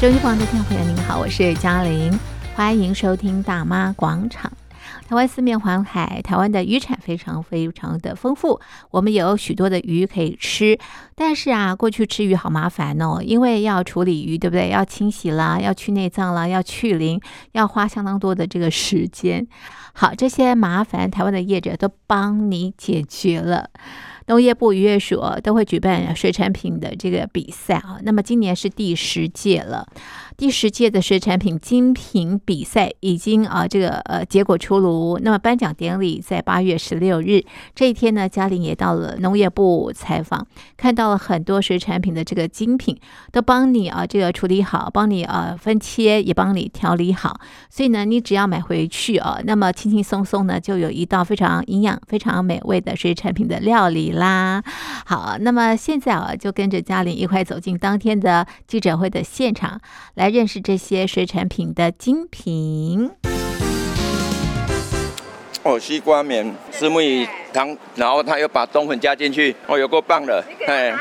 收音机旁的听众朋友，您好，我是嘉玲，欢迎收听大妈广场。台湾四面环海，台湾的渔产非常非常的丰富，我们有许多的鱼可以吃。但是啊，过去吃鱼好麻烦哦，因为要处理鱼，对不对？要清洗啦，要去内脏啦，要去鳞，要花相当多的这个时间。好，这些麻烦，台湾的业者都帮你解决了。农业部渔业署都会举办水产品的这个比赛啊，那么今年是第十届了。第十届的水产品精品比赛已经啊，这个呃结果出炉。那么颁奖典礼在八月十六日这一天呢，嘉玲也到了农业部采访，看到了很多水产品的这个精品，都帮你啊这个处理好，帮你啊分切，也帮你调理好。所以呢，你只要买回去啊，那么轻轻松松呢，就有一道非常营养、非常美味的水产品的料理啦。好，那么现在啊，就跟着嘉玲一块走进当天的记者会的现场来。来认识这些水产品的精品。哦，西瓜棉、虱目鱼汤，然后他又把冬粉加进去，哦，有够棒的。哎，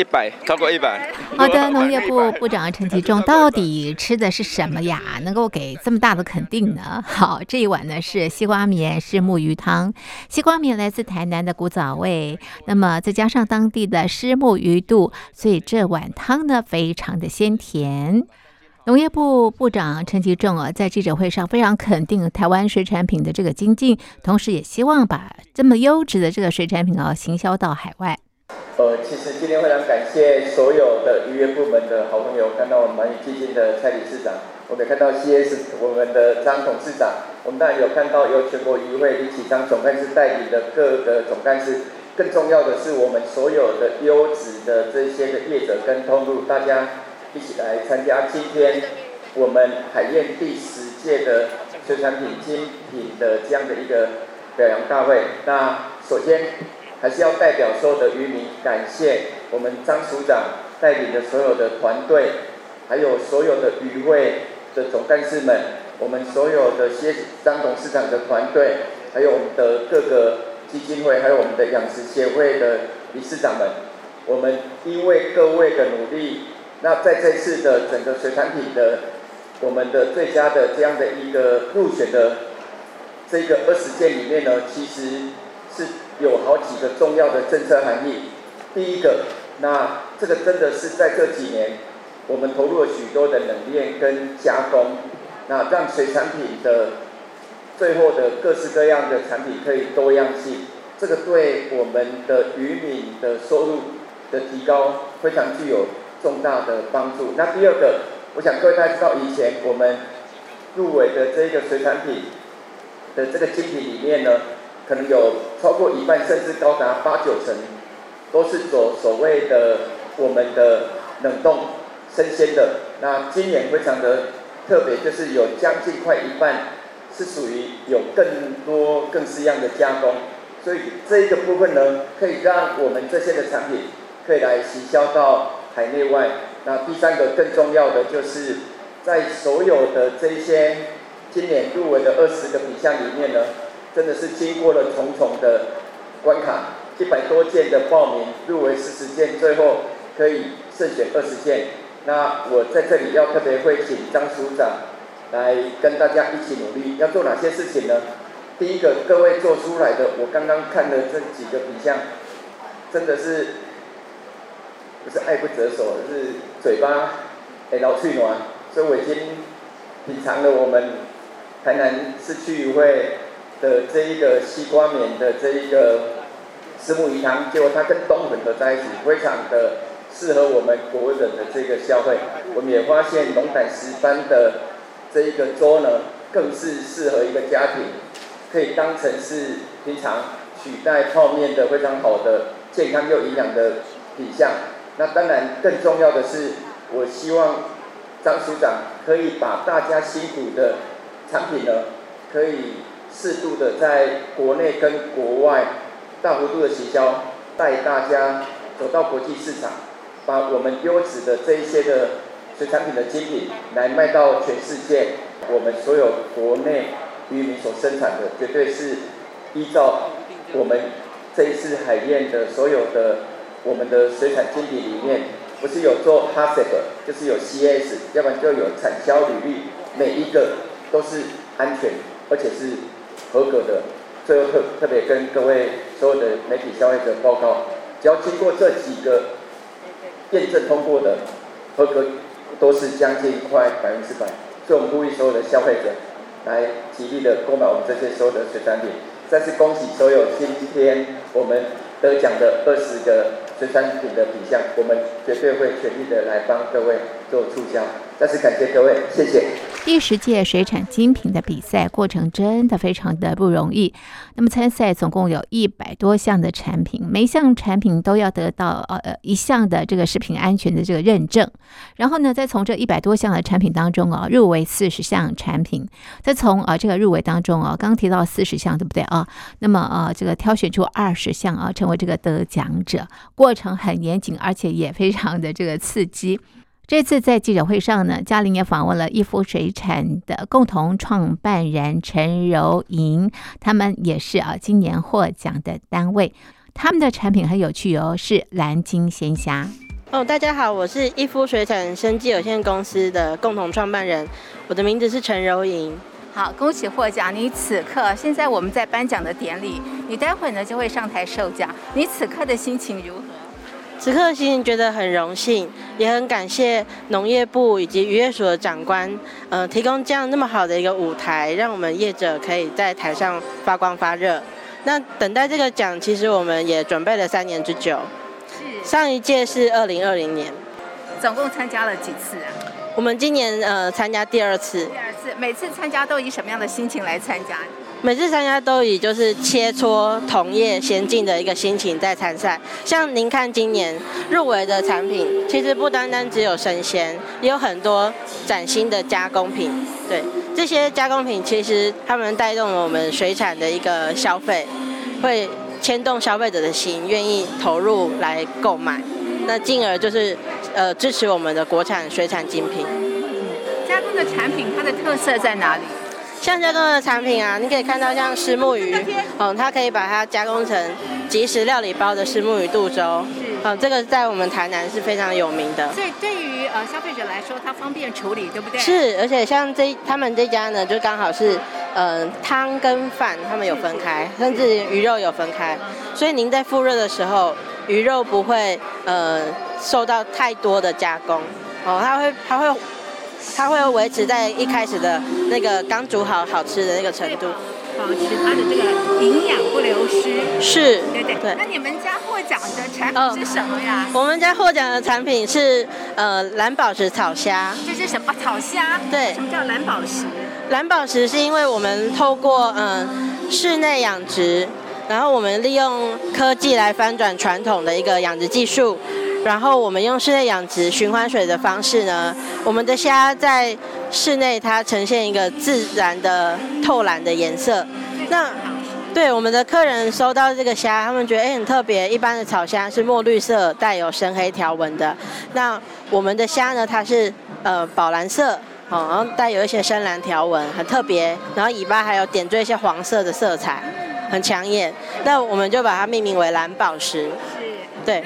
一百，超过一百。好的，农业部部长陈吉仲到底吃的是什么呀？能够给这么大的肯定呢？好，这一碗呢是西瓜面，是木鱼汤。西瓜面来自台南的古早味，那么再加上当地的虱目鱼肚，所以这碗汤呢非常的鲜甜。农业部部长陈吉仲啊，在记者会上非常肯定台湾水产品的这个精进，同时也希望把这么优质的这个水产品啊行销到海外。呃，其实今天非常感谢所有的渔业部门的好朋友，看到我们满语基金的蔡理事长，我们也看到 CS 我们的张董事长，我们当然有看到由全国渔会李启章总干事带领的各个总干事，更重要的是我们所有的优质的这些的业者跟通路，大家。一起来参加今天我们海燕第十届的水产品精品的这样的一个表扬大会。那首先还是要代表所有的渔民，感谢我们张署长带领的所有的团队，还有所有的渔会的总干事们，我们所有的谢张董事长的团队，还有我们的各个基金会，还有我们的养殖协会的理事长们，我们因为各位的努力。那在这次的整个水产品的我们的最佳的这样的一个入选的这个二十件里面呢，其实是有好几个重要的政策含义。第一个，那这个真的是在这几年我们投入了许多的冷链跟加工，那让水产品的最后的各式各样的产品可以多样性，这个对我们的渔民的收入的提高非常具有。重大的帮助。那第二个，我想各位大家知道，以前我们入围的这个水产品的这个精品里面呢，可能有超过一半，甚至高达八九成，都是走所谓的我们的冷冻生鲜的。那今年非常的特别，就是有将近快一半是属于有更多更式样的加工。所以这一个部分呢，可以让我们这些的产品可以来行销到。海内外，那第三个更重要的就是，在所有的这些今年入围的二十个品项里面呢，真的是经过了重重的关卡，一百多件的报名入围四十件，最后可以胜选二十件。那我在这里要特别会请张署长来跟大家一起努力，要做哪些事情呢？第一个，各位做出来的，我刚刚看的这几个品相，真的是。不是爱不择手，是嘴巴哎老去暖，所以我已经品尝了我们台南市区渔会的这一个西瓜棉的这一个实木鱼汤，结果它跟冬粉合在一起，非常的适合我们国人的这个消费。我们也发现龙胆石斑的这一个粥呢，更是适合一个家庭，可以当成是平常取代泡面的非常好的健康又营养的品项。那当然，更重要的是，我希望张署长可以把大家辛苦的产品呢，可以适度的在国内跟国外大幅度的行销，带大家走到国际市场，把我们优质的这一些的水产品的精品来卖到全世界。我们所有国内渔民所生产的，绝对是依照我们这一次海燕的所有的。我们的水产精品里面不是有做 HACCP，就是有 CS，要不然就有产销履历，每一个都是安全，而且是合格的。最后特特别跟各位所有的媒体消费者报告，只要经过这几个验证通过的，合格都是将近快百分之百。所以我们呼吁所有的消费者来极力的购买我们这些所有的水产品。再次恭喜所有今天我们得奖的二十个水产品的品项，我们绝对会全力的来帮各位做促销。再次感谢各位，谢谢。第十届水产精品的比赛过程真的非常的不容易。那么参赛总共有一百多项的产品，每一项产品都要得到呃呃一项的这个食品安全的这个认证。然后呢，再从这一百多项的产品当中啊，入围四十项产品。再从啊这个入围当中啊，刚刚提到四十项对不对啊？那么啊这个挑选出二十项啊，成为这个得奖者。过程很严谨，而且也非常的这个刺激。这次在记者会上呢，嘉玲也访问了一夫水产的共同创办人陈柔莹，他们也是啊今年获奖的单位。他们的产品很有趣哦，是蓝鲸鲜虾。哦，大家好，我是一夫水产生技有限公司的共同创办人，我的名字是陈柔莹。好，恭喜获奖！你此刻现在我们在颁奖的典礼，你待会呢就会上台受奖，你此刻的心情如何？此刻心情觉得很荣幸，也很感谢农业部以及渔业署的长官，呃，提供这样那么好的一个舞台，让我们业者可以在台上发光发热。那等待这个奖，其实我们也准备了三年之久。是。上一届是二零二零年。总共参加了几次啊？我们今年呃参加第二次。第二次，每次参加都以什么样的心情来参加？每次参加都以就是切磋同业先进的一个心情在参赛。像您看今年入围的产品，其实不单单只有生鲜，也有很多崭新的加工品。对，这些加工品其实他们带动了我们水产的一个消费，会牵动消费者的心，愿意投入来购买。那进而就是呃支持我们的国产水产精品。加工的产品它的特色在哪里？像加工的产品啊，你可以看到像石目鱼，嗯，它可以把它加工成即食料理包的石目鱼肚粥，嗯，这个在我们台南是非常有名的。所以对于呃消费者来说，它方便处理，对不对？是，而且像这他们这家呢，就刚好是，嗯、呃，汤跟饭他们有分开，甚至鱼肉有分开，所以您在复热的时候，鱼肉不会呃受到太多的加工，哦，它会它会。它会维持在一开始的那个刚煮好好吃的那个程度，保持它的这个营养不流失。是，对对对。那你们家获奖的产品是什么呀？我们家获奖的产品是呃蓝宝石草虾。这是什么？草虾？对。什么叫蓝宝石？蓝宝石是因为我们透过嗯、呃、室内养殖，然后我们利用科技来翻转传统的一个养殖技术。然后我们用室内养殖循环水的方式呢，我们的虾在室内它呈现一个自然的透蓝的颜色。那对我们的客人收到这个虾，他们觉得哎很特别。一般的草虾是墨绿色带有深黑条纹的，那我们的虾呢，它是呃宝蓝色，哦，然后带有一些深蓝条纹，很特别。然后尾巴还有点缀一些黄色的色彩，很抢眼。那我们就把它命名为蓝宝石。是对，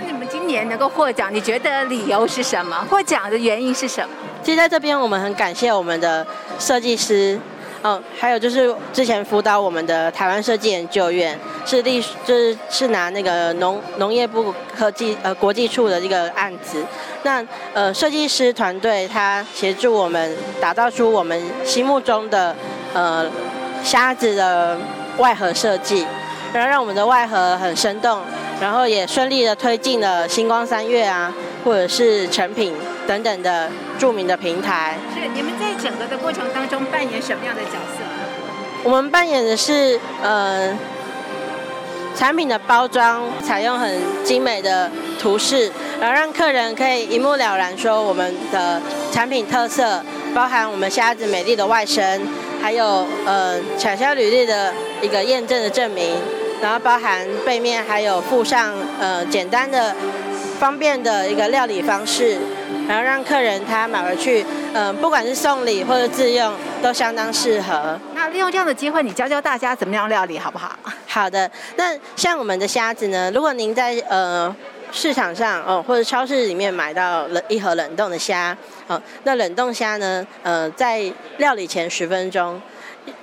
年能够获奖，你觉得理由是什么？获奖的原因是什么？其实在这边，我们很感谢我们的设计师，嗯，还有就是之前辅导我们的台湾设计研究院，是立，就是是拿那个农农业部科技呃国际处的这个案子。那呃设计师团队他协助我们打造出我们心目中的呃虾子的外盒设计，然后让我们的外盒很生动。然后也顺利的推进了星光三月啊，或者是成品等等的著名的平台。是你们在整个的过程当中扮演什么样的角色？我们扮演的是呃，产品的包装采用很精美的图示，然后让客人可以一目了然说我们的产品特色，包含我们虾子美丽的外身，还有呃产销履历的一个验证的证明。然后包含背面还有附上呃简单的、方便的一个料理方式，然后让客人他买回去，嗯、呃，不管是送礼或者自用都相当适合。那利用这样的机会，你教教大家怎么样料理好不好？好的，那像我们的虾子呢，如果您在呃市场上哦，或者超市里面买到了一盒冷冻的虾，哦，那冷冻虾呢，呃，在料理前十分钟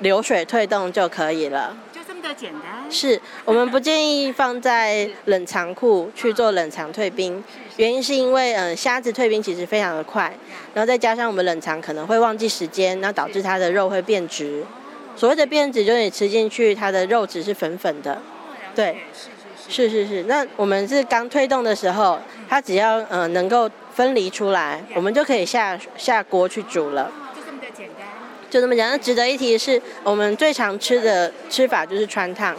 流水退冻就可以了。是我们不建议放在冷藏库去做冷藏退冰，原因是因为嗯，虾子退冰其实非常的快，然后再加上我们冷藏可能会忘记时间，那导致它的肉会变质。所谓的变质，就是你吃进去它的肉质是粉粉的，对。是是是，那我们是刚推动的时候，它只要嗯、呃、能够分离出来，我们就可以下下锅去煮了。就这么的简单。就这么讲。那值得一提的是，我们最常吃的吃法就是穿烫。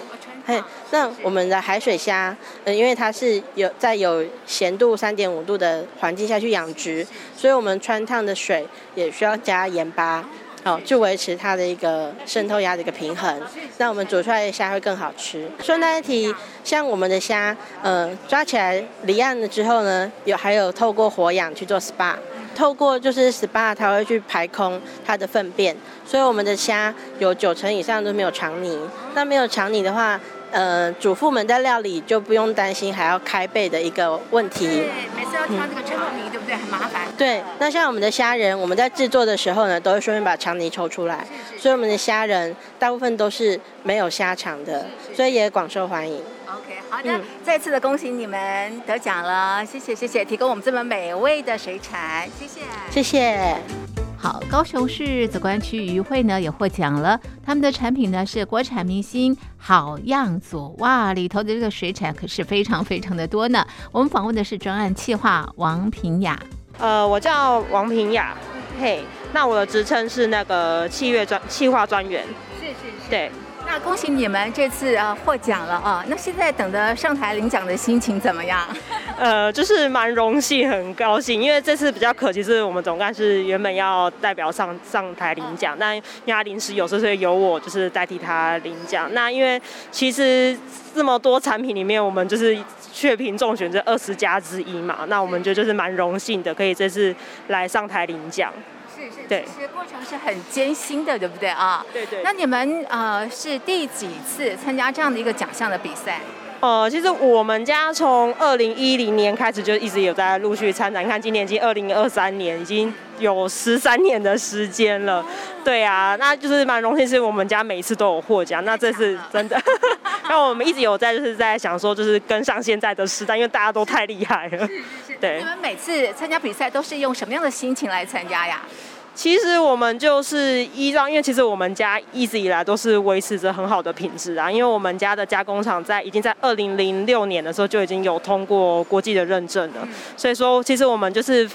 嘿，那我们的海水虾，嗯、因为它是有在有咸度三点五度的环境下去养殖，所以我们穿烫的水也需要加盐巴。哦，去维持它的一个渗透压的一个平衡，那我们煮出来的虾会更好吃。顺带一提，像我们的虾，呃，抓起来离岸了之后呢，有还有透过活氧去做 SPA，透过就是 SPA，它会去排空它的粪便，所以我们的虾有九成以上都没有肠泥。那没有肠泥的话，呃，主妇们在料理就不用担心还要开背的一个问题。对，每次要挑这个肠泥，嗯、对不对？很麻烦。对，那像我们的虾仁，我们在制作的时候呢，都会顺便把肠泥抽出来。是是是，所以我们的虾仁大部分都是没有虾肠的，所以也广受欢迎。好的，嗯、再次的恭喜你们得奖了，谢谢谢谢，提供我们这么美味的水产，谢谢。谢谢。好，高雄市梓官区渔会呢也获奖了，他们的产品呢是国产明星好样组，哇，里头的这个水产可是非常非常的多呢。我们访问的是专案企划王平雅，呃，我叫王平雅，嘿，那我的职称是那个企乐专企划专员，是是是，对。那恭喜你们这次呃获奖了啊！那现在等着上台领奖的心情怎么样？呃，就是蛮荣幸，很高兴，因为这次比较可惜，是我们总干事原本要代表上上台领奖，但因为他临时有事，所以由我就是代替他领奖。那因为其实这么多产品里面，我们就是血瓶中选这二十家之一嘛，那我们觉得就是蛮荣幸的，可以这次来上台领奖。对，其实过程是很艰辛的，对不对啊？对对。那你们呃是第几次参加这样的一个奖项的比赛？呃，其实我们家从二零一零年开始就一直有在陆续参展，你看今年已经二零二三年，已经有十三年的时间了。对啊，那就是蛮荣幸，是我们家每一次都有获奖。那这是真的，那我们一直有在就是在想说，就是跟上现在的时代，因为大家都太厉害了。是是是。对。你们每次参加比赛都是用什么样的心情来参加呀？其实我们就是依照，因为其实我们家一直以来都是维持着很好的品质啊，因为我们家的加工厂在已经在二零零六年的时候就已经有通过国际的认证了，所以说其实我们就是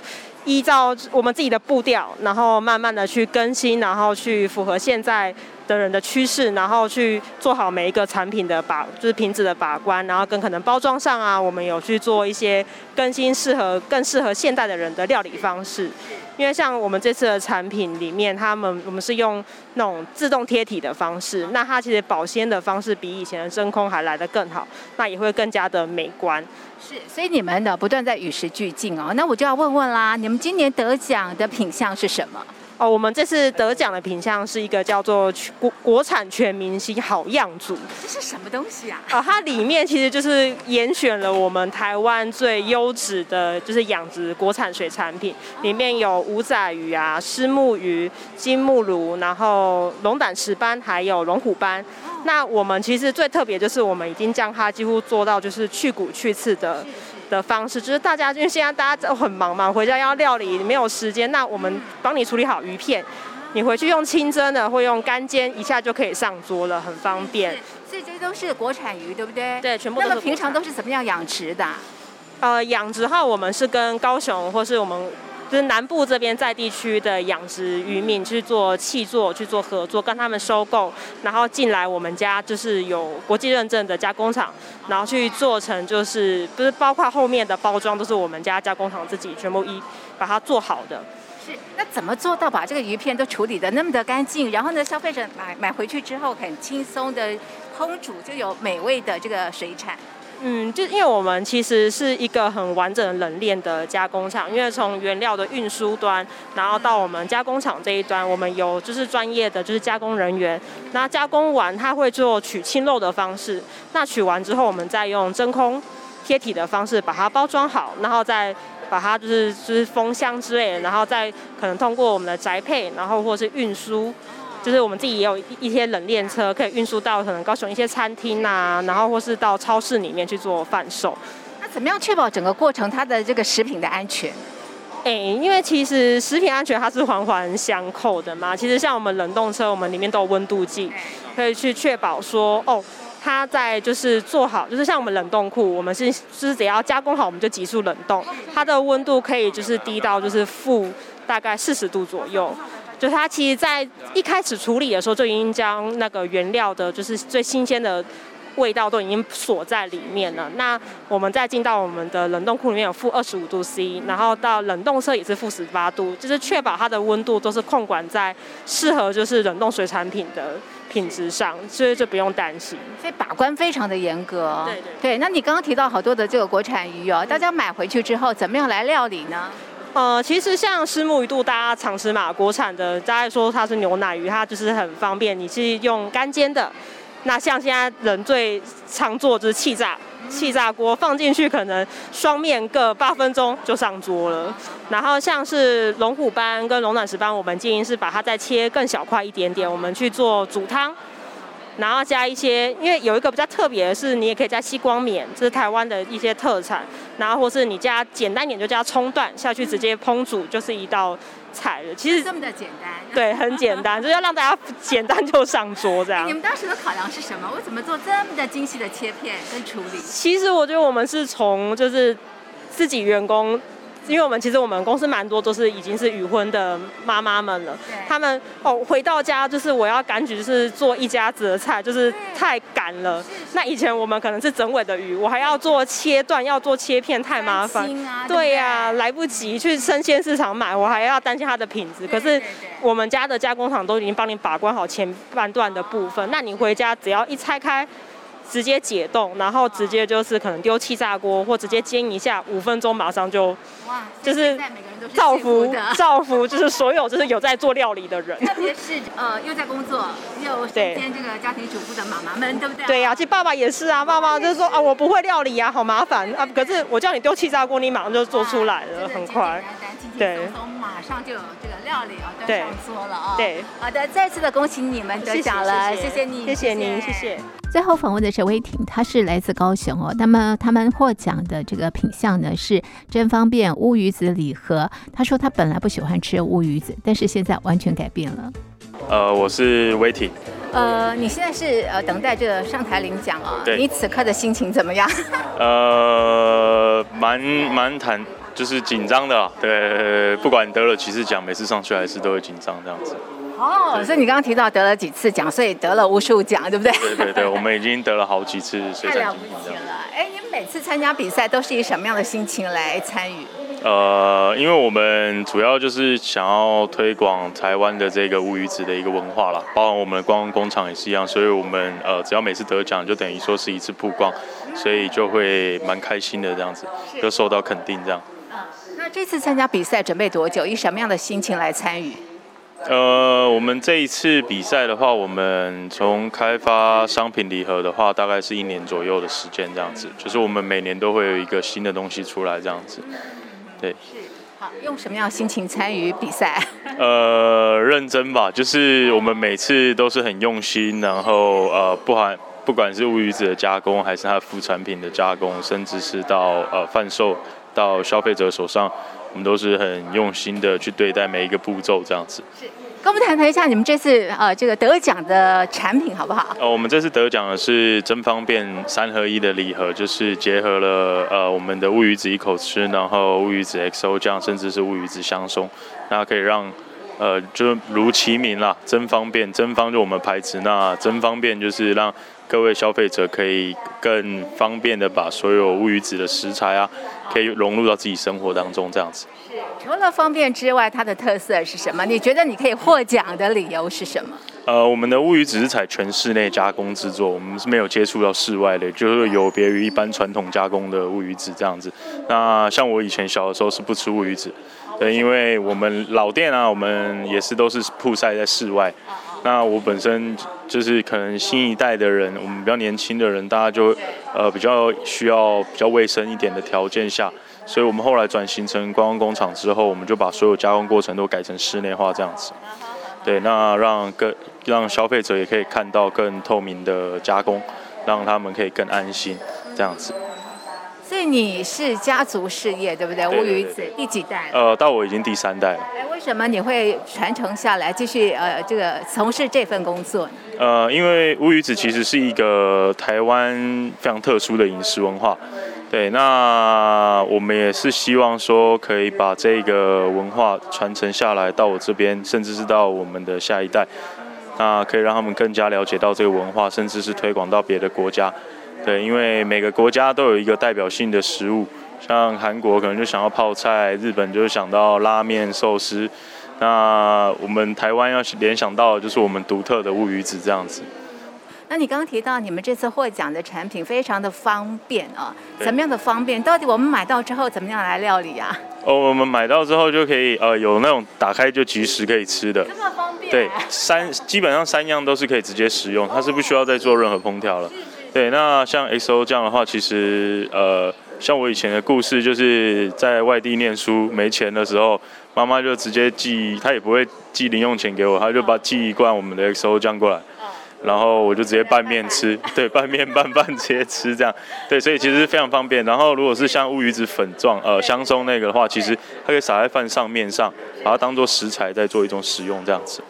依照我们自己的步调，然后慢慢的去更新，然后去符合现在的人的趋势，然后去做好每一个产品的把，就是品质的把关，然后跟可能包装上啊，我们有去做一些更新，适合更适合现代的人的料理方式。因为像我们这次的产品里面，他们我们是用那种自动贴体的方式，那它其实保鲜的方式比以前的真空还来得更好，那也会更加的美观。是，所以你们的不断在与时俱进哦。那我就要问问啦，你们今年得奖的品相是什么？哦，我们这次得奖的品项是一个叫做国国产全明星好样组。这是什么东西啊？哦，它里面其实就是严选了我们台湾最优质的，就是养殖国产水产品，里面有五仔鱼啊、虱目鱼、金目鲈，然后龙胆石斑，还有龙虎斑。那我们其实最特别就是我们已经将它几乎做到就是去骨去刺的。的方式就是大家，因为现在大家都很忙嘛，回家要料理没有时间，那我们帮你处理好鱼片，你回去用清蒸的或用干煎，一下就可以上桌了，很方便。所以这些都是国产鱼，对不对？对，全部都是。那么平常都是怎么样养殖的？呃，养殖的话，我们是跟高雄或是我们。就是南部这边在地区的养殖渔民去做契作，去做合作，跟他们收购，然后进来我们家就是有国际认证的加工厂，然后去做成就是不是包括后面的包装都是我们家加工厂自己全部一把它做好的。是，那怎么做到把这个鱼片都处理得那么的干净？然后呢，消费者买买回去之后很轻松的烹煮，就有美味的这个水产。嗯，就因为我们其实是一个很完整的冷链的加工厂，因为从原料的运输端，然后到我们加工厂这一端，我们有就是专业的就是加工人员，那加工完他会做取清漏的方式，那取完之后我们再用真空贴体的方式把它包装好，然后再把它就是就是封箱之类的，然后再可能通过我们的宅配，然后或是运输，就是我们自己也有一些冷链车可以运输到可能高雄一些餐厅啊，然后或是到超市里面去做贩售。那怎么样确保整个过程它的这个食品的安全？哎，因为其实食品安全它是环环相扣的嘛。其实像我们冷冻车，我们里面都有温度计，可以去确保说，哦，它在就是做好，就是像我们冷冻库，我们是就是只要加工好，我们就急速冷冻，它的温度可以就是低到就是负大概四十度左右。就它其实在一开始处理的时候，就已经将那个原料的就是最新鲜的。味道都已经锁在里面了。那我们再进到我们的冷冻库里面，有负二十五度 C，然后到冷冻车也是负十八度，就是确保它的温度都是控管在适合就是冷冻水产品的品质上，所以就不用担心。所以把关非常的严格。对对。对，那你刚刚提到好多的这个国产鱼哦，大家买回去之后怎么样来料理呢？呃，其实像虱目鱼肚，大家常吃嘛，国产的，大家说它是牛奶鱼，它就是很方便，你是用干煎的。那像现在人最常做就是气炸，气炸锅放进去，可能双面各八分钟就上桌了。然后像是龙虎斑跟龙胆石斑，我们建议是把它再切更小块一点点，我们去做煮汤。然后加一些，因为有一个比较特别的是，你也可以加西光冕，这是台湾的一些特产。然后或是你加简单一点，就加葱段下去直接烹煮，就是一道菜了。其实这么的简单。对，很简单，就是要让大家简单就上桌这样。你们当时的考量是什么？为什么做这么的精细的切片跟处理？其实我觉得我们是从就是自己员工。因为我们其实我们公司蛮多都是已经是已婚的妈妈们了，他们哦回到家就是我要赶紧就是做一家子的菜，就是太赶了。那以前我们可能是整尾的鱼，我还要做切断，要做切片，太麻烦。对呀，来不及去生鲜市场买，我还要担心它的品质。可是我们家的加工厂都已经帮你把关好前半段的部分，那你回家只要一拆开。直接解冻，然后直接就是可能丢气炸锅，或直接煎一下，五分钟马上就，哇，就是造福 造福，就是所有就是有在做料理的人，特别是呃又在工作又兼这个家庭主妇的妈妈们，对不对？对呀、啊，其实爸爸也是啊，爸爸就是。说啊，我不会料理啊，好麻烦啊，可是我叫你丢气炸锅，你马上就做出来了，很快，对，马上就有这个料理啊，对，上桌了啊，对，好的，再次的恭喜你们得奖了，谢谢，谢谢你，谢谢您，谢谢。最后访问的是威霆，他是来自高雄哦。那么他们获奖的这个品相呢是真方便乌鱼子礼盒。他说他本来不喜欢吃乌鱼子，但是现在完全改变了。呃，我是威霆。呃，你现在是呃等待这个上台领奖啊？对。你此刻的心情怎么样？呃，蛮蛮坦，就是紧张的。对，不管得了几次奖，每次上去还是都会紧张这样子。哦，所以你刚刚提到得了几次奖，所以得了无数奖，对不对？对对对，我们已经得了好几次水奖。太了不起了！哎，你们每次参加比赛都是以什么样的心情来参与？呃，因为我们主要就是想要推广台湾的这个乌鱼子的一个文化啦，包括我们的观光工厂也是一样，所以我们呃只要每次得奖，就等于说是一次曝光，所以就会蛮开心的这样子，就受到肯定这样。这次参加比赛准备多久？以什么样的心情来参与？呃，我们这一次比赛的话，我们从开发商品礼盒的话，大概是一年左右的时间，这样子，就是我们每年都会有一个新的东西出来，这样子。对。是。好，用什么样的心情参与比赛？呃，认真吧，就是我们每次都是很用心，然后呃，不含不管是乌鱼子的加工，还是它副产品的加工，甚至是到呃贩售到消费者手上。我们都是很用心的去对待每一个步骤，这样子。是，跟我们谈谈一下你们这次呃这个得奖的产品好不好？呃，我们这次得奖的是真方便三合一的礼盒，就是结合了呃我们的乌鱼子一口吃，然后乌鱼子 XO 酱，甚至是乌鱼子香松，那可以让呃就如其名啦，真方便，真方就我们牌子，那真方便就是让。各位消费者可以更方便的把所有乌鱼子的食材啊，可以融入到自己生活当中，这样子。是，除了方便之外，它的特色是什么？你觉得你可以获奖的理由是什么？呃，我们的乌鱼子是采全室内加工制作，我们是没有接触到室外的，就是有别于一般传统加工的乌鱼子这样子。那像我以前小的时候是不吃乌鱼子，对，因为我们老店啊，我们也是都是曝晒在室外。那我本身就是可能新一代的人，我们比较年轻的人，大家就呃比较需要比较卫生一点的条件下，所以我们后来转型成观光工厂之后，我们就把所有加工过程都改成室内化这样子。对，那让更让消费者也可以看到更透明的加工，让他们可以更安心这样子。你是家族事业，对不对？乌鱼子第几代？呃，到我已经第三代了。哎，为什么你会传承下来，继续呃这个从事这份工作呢？呃，因为乌鱼子其实是一个台湾非常特殊的饮食文化。对，那我们也是希望说可以把这个文化传承下来到我这边，甚至是到我们的下一代，那可以让他们更加了解到这个文化，甚至是推广到别的国家。对，因为每个国家都有一个代表性的食物，像韩国可能就想要泡菜，日本就想到拉面、寿司，那我们台湾要联想到的就是我们独特的乌鱼子这样子。那你刚刚提到你们这次获奖的产品非常的方便啊，怎么样的方便？到底我们买到之后怎么样来料理啊？哦，我们买到之后就可以呃有那种打开就即食可以吃的，这么方便？对，三基本上三样都是可以直接食用，它是不需要再做任何烹调了。对，那像 XO 酱的话，其实呃，像我以前的故事，就是在外地念书没钱的时候，妈妈就直接寄，她也不会寄零用钱给我，她就把寄一罐我们的 XO 酱过来，然后我就直接拌面吃，对，拌面拌饭直接吃这样，对，所以其实非常方便。然后如果是像乌鱼子粉状，呃，香松那个的话，其实它可以撒在饭上面上，把它当做食材再做一种使用这样子。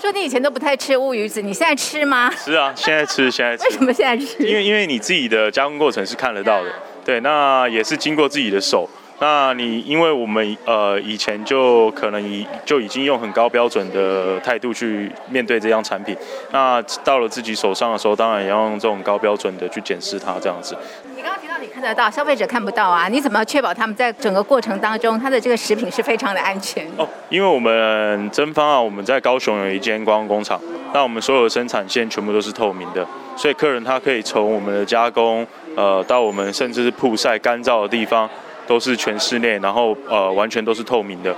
说你以前都不太吃乌鱼子，你现在吃吗？是啊，现在吃，现在吃。为什么现在吃？因为因为你自己的加工过程是看得到的，对，那也是经过自己的手。那你因为我们呃以前就可能已就已经用很高标准的态度去面对这样产品，那到了自己手上的时候，当然也要用这种高标准的去检视它这样子。你刚刚提到你看得到，消费者看不到啊，你怎么确保他们在整个过程当中，他的这个食品是非常的安全？哦，因为我们真方啊，我们在高雄有一间观光工厂，那我们所有的生产线全部都是透明的，所以客人他可以从我们的加工，呃，到我们甚至是曝晒干燥的地方。都是全室内，然后呃完全都是透明的。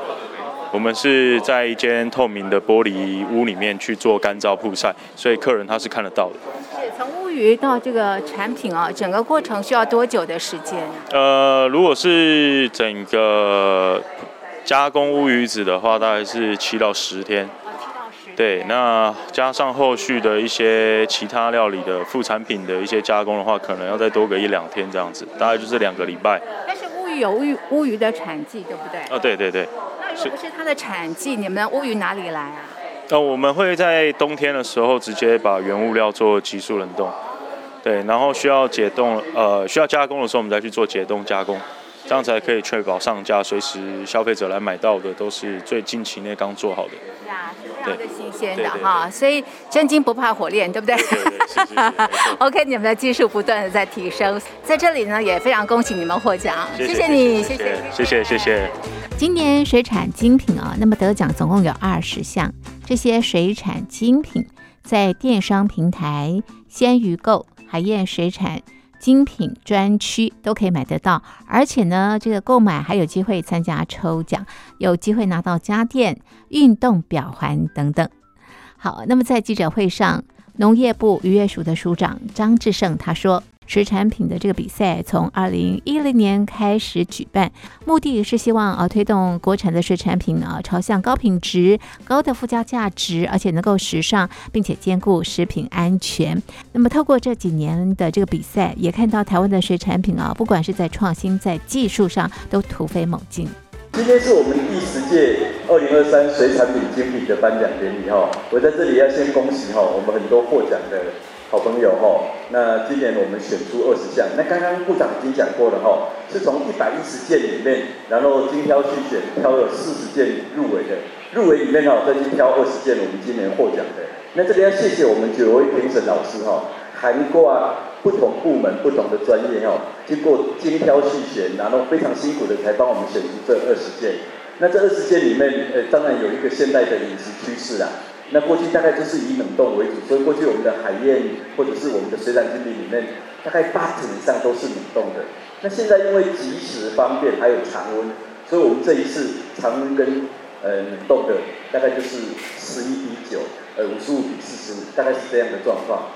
我们是在一间透明的玻璃屋里面去做干燥曝晒，所以客人他是看得到的。是从乌鱼到这个产品啊，整个过程需要多久的时间？呃，如果是整个加工乌鱼子的话，大概是七到十天。对，那加上后续的一些其他料理的副产品的一些加工的话，可能要再多个一两天这样子，大概就是两个礼拜。但有乌鱼乌鱼的产季，对不对？哦，对对对。那如果不是它的产季，你们乌鱼哪里来啊？呃，我们会在冬天的时候直接把原物料做急速冷冻，对，然后需要解冻，呃，需要加工的时候，我们再去做解冻加工。这样才可以确保上架，随时消费者来买到的都是最近期内刚做好的。是啊，是非常的新鲜的哈，所以真金不怕火炼，对不对？对对对，是是是。OK，你们的技术不断的在提升，在这里呢也非常恭喜你们获奖，谢谢你，谢谢，谢谢，谢谢。今年水产精品啊，那么得奖总共有二十项，这些水产精品在电商平台、鲜鱼购、海燕水产。精品专区都可以买得到，而且呢，这个购买还有机会参加抽奖，有机会拿到家电、运动表环等等。好，那么在记者会上，农业部渔业署的署长张志胜他说。水产品的这个比赛从二零一零年开始举办，目的是希望啊推动国产的水产品啊朝向高品质、高的附加价值，而且能够时尚，并且兼顾食品安全。那么透过这几年的这个比赛，也看到台湾的水产品啊，不管是在创新、在技术上，都突飞猛进。今天是我们第十届二零二三水产品精品的颁奖典礼哈，我在这里要先恭喜哈我们很多获奖的。好朋友哈，那今年我们选出二十项，那刚刚部长已经讲过了哈，是从一百一十件里面，然后精挑细选，挑了四十件入围的，入围里面哈再去挑二十件我们今年获奖的。那这边要谢谢我们九位评审老师哈，涵盖不同部门、不同的专业哈，经过精挑细选，然后非常辛苦的才帮我们选出这二十件。那这二十件里面，呃，当然有一个现代的饮食趋势啦。那过去大概就是以冷冻为主，所以过去我们的海燕或者是我们的水产精品里面，大概八成以上都是冷冻的。那现在因为即时方便，还有常温，所以我们这一次常温跟呃冷冻的大概就是十一比九，呃五十五比四十五，大概是这样的状况。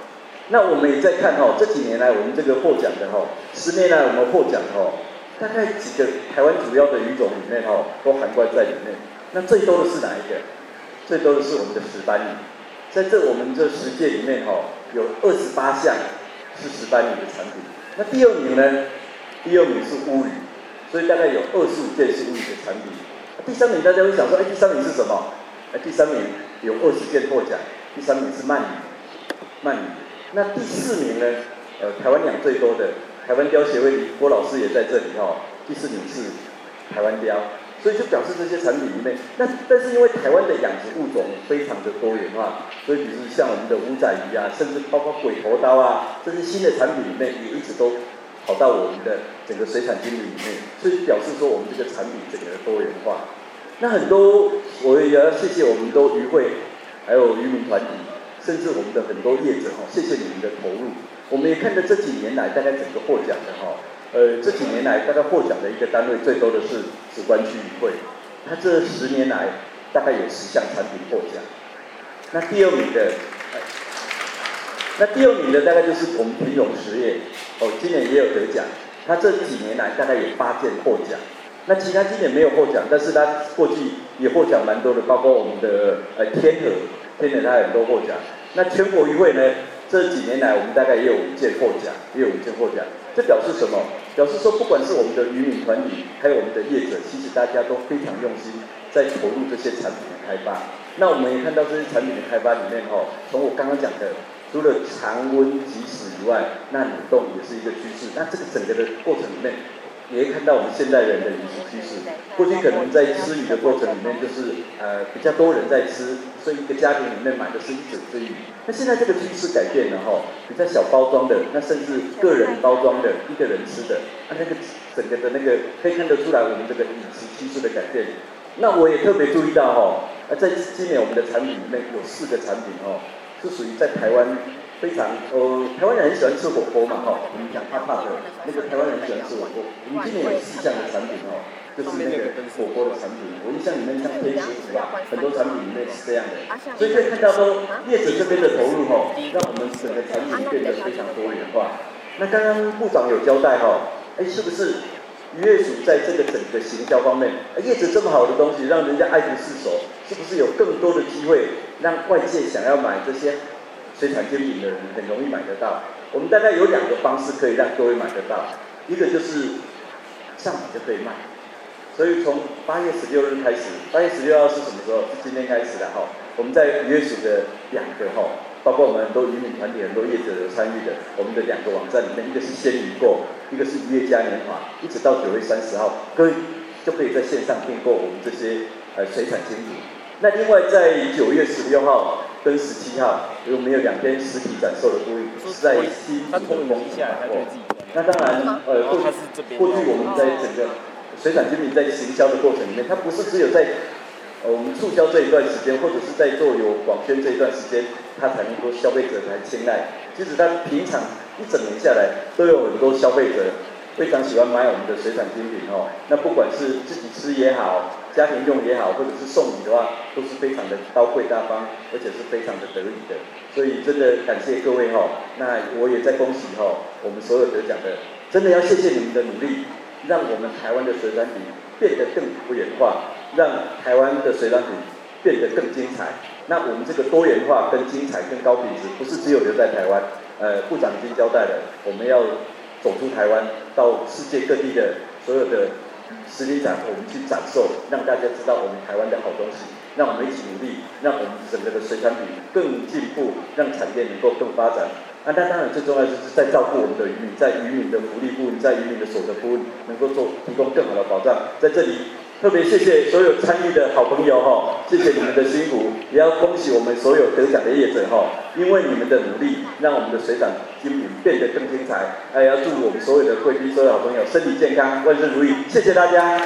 那我们也在看哈，这几年来我们这个获奖的哈，十年来我们获奖哈，大概几个台湾主要的鱼种里面哈，都涵盖在里面。那最多的是哪一个？最多的是我们的石斑鱼，在这我们这十届里面哈，有二十八项是石斑鱼的产品。那第二名呢？第二名是乌鱼，所以大概有二十五件是乌鱼的产品。第三名大家会想说，哎，第三名是什么？哎，第三名有二十件获奖，第三名是鳗鱼，鳗鱼。那第四名呢？呃，台湾养最多的台湾雕协会郭老师也在这里哈、哦。第四名是台湾雕，所以就表示这些产品里面，那但是因为台湾的养殖物种非常的多元化，所以比如像我们的五仔鱼啊，甚至包括鬼头刀啊，这些新的产品里面也一直都跑到我们的整个水产经理里面，所以表示说我们这个产品整个的多元化。那很多我也要谢谢我们都渔会，还有渔民团体。甚至我们的很多业者哈，谢谢你们的投入。我们也看到这几年来，大概整个获奖的哈，呃，这几年来大概获奖的一个单位最多的是梓官区议会，它这十年来大概有十项产品获奖。那第二名的，那第二名的大概就是我们平荣实业，哦，今年也有得奖。他这几年来大概有八件获奖。那其他今年没有获奖，但是他过去也获奖蛮多的，包括我们的呃天和。今年他很多获奖，那全国议会呢？这几年来我们大概也有五件获奖，也有五件获奖。这表示什么？表示说，不管是我们的渔民团体，还有我们的业者，其实大家都非常用心在投入这些产品的开发。那我们也看到这些产品的开发里面，哦，从我刚刚讲的，除了常温即食以外，那冷冻也是一个趋势。那这个整个的过程里面。也会看到我们现代人的饮食趋势。过去可能在吃鱼的过程里面，就是呃比较多人在吃，所以一个家庭里面买的是一整只鱼。那现在这个趋势改变了哈，比较小包装的，那甚至个人包装的，一个人吃的，那那个整个的那个可以看得出来我们这个饮食趋势的改变。那我也特别注意到哈，在今年我们的产品里面有四个产品哦，是属于在台湾。非常呃，台湾人很喜欢吃火锅嘛，哈、哦，我们讲怕怕的，那个台湾人喜欢吃火锅。我们今年有四项的产品哦，就是那个火锅的产品。我印象里面像天使子啊，很多产品里面是这样的。所以可以看到说，业者这边的投入哈、哦，让我们整个产品变得非常多元化。那刚刚部长有交代哈、哦，哎，是不是渔业署在这个整个行销方面，业者这么好的东西，让人家爱不释手，是不是有更多的机会让外界想要买这些？水产精品的人很容易买得到。我们大概有两个方式可以让各位买得到，一个就是上网就可以卖。所以从八月十六日开始，八月十六号是什么时候？是今天开始的哈。我们在渔业署的两个哈，包括我们很多渔民团体、很多业者有参与的，我们的两个网站里面，一个是鲜鱼购，一个是渔业嘉年华，一直到九月三十号，各位就可以在线上订购我们这些呃水产精品。那另外在九月十六号。跟十七号，有没有两天实体展售的部位是在新竹的工厂办过。那当然，呃，过去过去我们在整个水产精品在行销的过程里面，它不是只有在呃我们促销这一段时间，或者是在做有广宣这一段时间，它才能够消费者才青睐。其实它平常一整年下来，都有很多消费者非常喜欢买我们的水产精品哦。那不管是自己吃也好。家庭用也好，或者是送礼的话，都是非常的高贵大方，而且是非常的得意的。所以真的感谢各位哈，那我也在恭喜哈，我们所有得奖的，真的要谢谢你们的努力，让我们台湾的水产品变得更多元化，让台湾的水产品变得更精彩。那我们这个多元化、跟精彩、跟高品质，不是只有留在台湾。呃，部长已经交代了，我们要走出台湾，到世界各地的所有的。实体展，我们去展售，让大家知道我们台湾的好东西，让我们一起努力，让我们整个的水产品更进步，让产业能够更发展。啊，那当然最重要就是在照顾我们的渔民，在渔民的福利部分，在渔民的所得部分，能够做提供更好的保障，在这里。特别谢谢所有参与的好朋友哈，谢谢你们的辛苦，也要恭喜我们所有得奖的业者哈，因为你们的努力，让我们的水产精品变得更精彩。还要祝我们所有的贵宾、所有好朋友身体健康，万事如意。谢谢大家。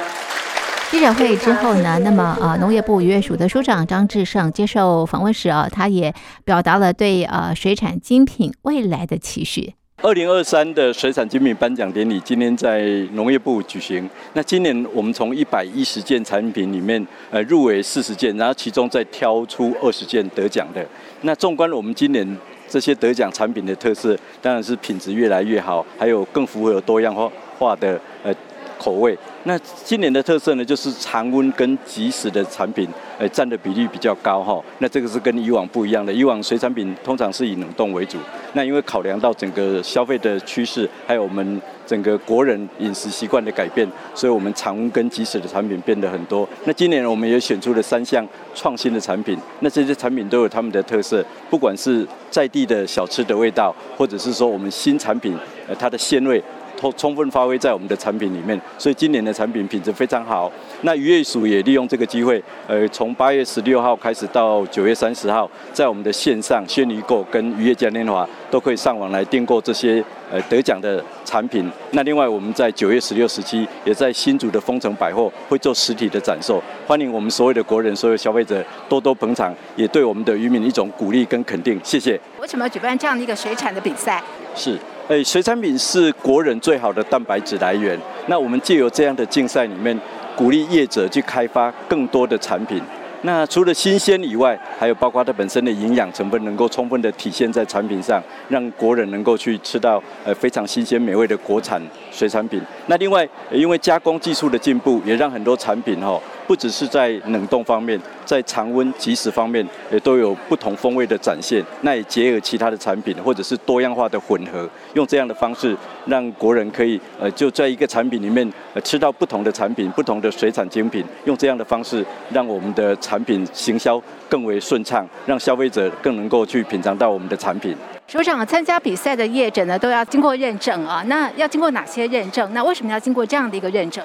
记者会之后呢，那么啊，农业部渔业署的署长张志胜接受访问时啊，他也表达了对啊水产精品未来的期许。二零二三的水产精品颁奖典礼今天在农业部举行。那今年我们从一百一十件产品里面，呃，入围四十件，然后其中再挑出二十件得奖的。那纵观我们今年这些得奖产品的特色，当然是品质越来越好，还有更符合多样化化的呃。口味，那今年的特色呢，就是常温跟即食的产品，呃，占的比例比较高哈。那这个是跟以往不一样的，以往水产品通常是以冷冻为主。那因为考量到整个消费的趋势，还有我们整个国人饮食习惯的改变，所以我们常温跟即食的产品变得很多。那今年我们也选出了三项创新的产品，那这些产品都有他们的特色，不管是在地的小吃的味道，或者是说我们新产品，呃，它的鲜味。充充分发挥在我们的产品里面，所以今年的产品品质非常好。那渔业署也利用这个机会，呃，从八月十六号开始到九月三十号，在我们的线上鲜鱼购跟渔业嘉年华都可以上网来订购这些呃得奖的产品。那另外我们在九月十六、十七也在新竹的丰城百货会做实体的展售，欢迎我们所有的国人、所有消费者多多捧场，也对我们的渔民一种鼓励跟肯定。谢谢。为什么要举办这样的一个水产的比赛？是。诶，水产品是国人最好的蛋白质来源。那我们借由这样的竞赛里面，鼓励业者去开发更多的产品。那除了新鲜以外，还有包括它本身的营养成分能够充分的体现在产品上，让国人能够去吃到呃非常新鲜美味的国产水产品。那另外，因为加工技术的进步，也让很多产品哈。不只是在冷冻方面，在常温即食方面也都有不同风味的展现。那也结合其他的产品，或者是多样化的混合，用这样的方式让国人可以呃就在一个产品里面呃吃到不同的产品，不同的水产精品。用这样的方式，让我们的产品行销更为顺畅，让消费者更能够去品尝到我们的产品。首长，参加比赛的业者呢，都要经过认证啊。那要经过哪些认证？那为什么要经过这样的一个认证？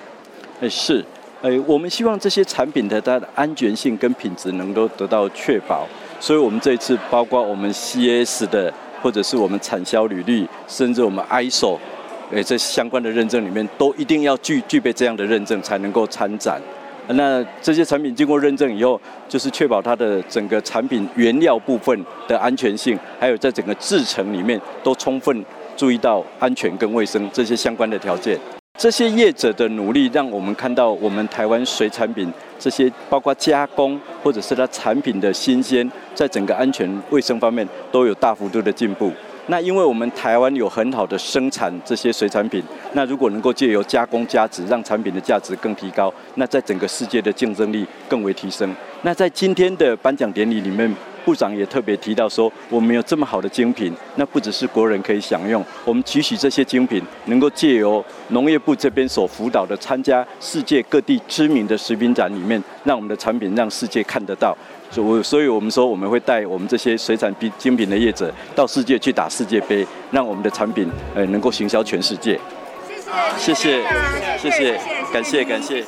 哎，是。诶，我们希望这些产品的它的安全性跟品质能够得到确保，所以我们这一次包括我们 CS 的，或者是我们产销履历，甚至我们 ISO，诶，这相关的认证里面都一定要具具备这样的认证才能够参展。那这些产品经过认证以后，就是确保它的整个产品原料部分的安全性，还有在整个制程里面都充分注意到安全跟卫生这些相关的条件。这些业者的努力，让我们看到我们台湾水产品这些包括加工或者是它产品的新鲜，在整个安全卫生方面都有大幅度的进步。那因为我们台湾有很好的生产这些水产品，那如果能够借由加工加值，让产品的价值更提高，那在整个世界的竞争力更为提升。那在今天的颁奖典礼里面。部长也特别提到说，我们有这么好的精品，那不只是国人可以享用，我们期许这些精品能够借由农业部这边所辅导的参加世界各地知名的食品展里面，让我们的产品让世界看得到。所所以，我们说我们会带我们这些水产品精品的业者到世界去打世界杯，让我们的产品呃能够行销全世界。谢谢，谢谢，谢谢，感谢，感谢。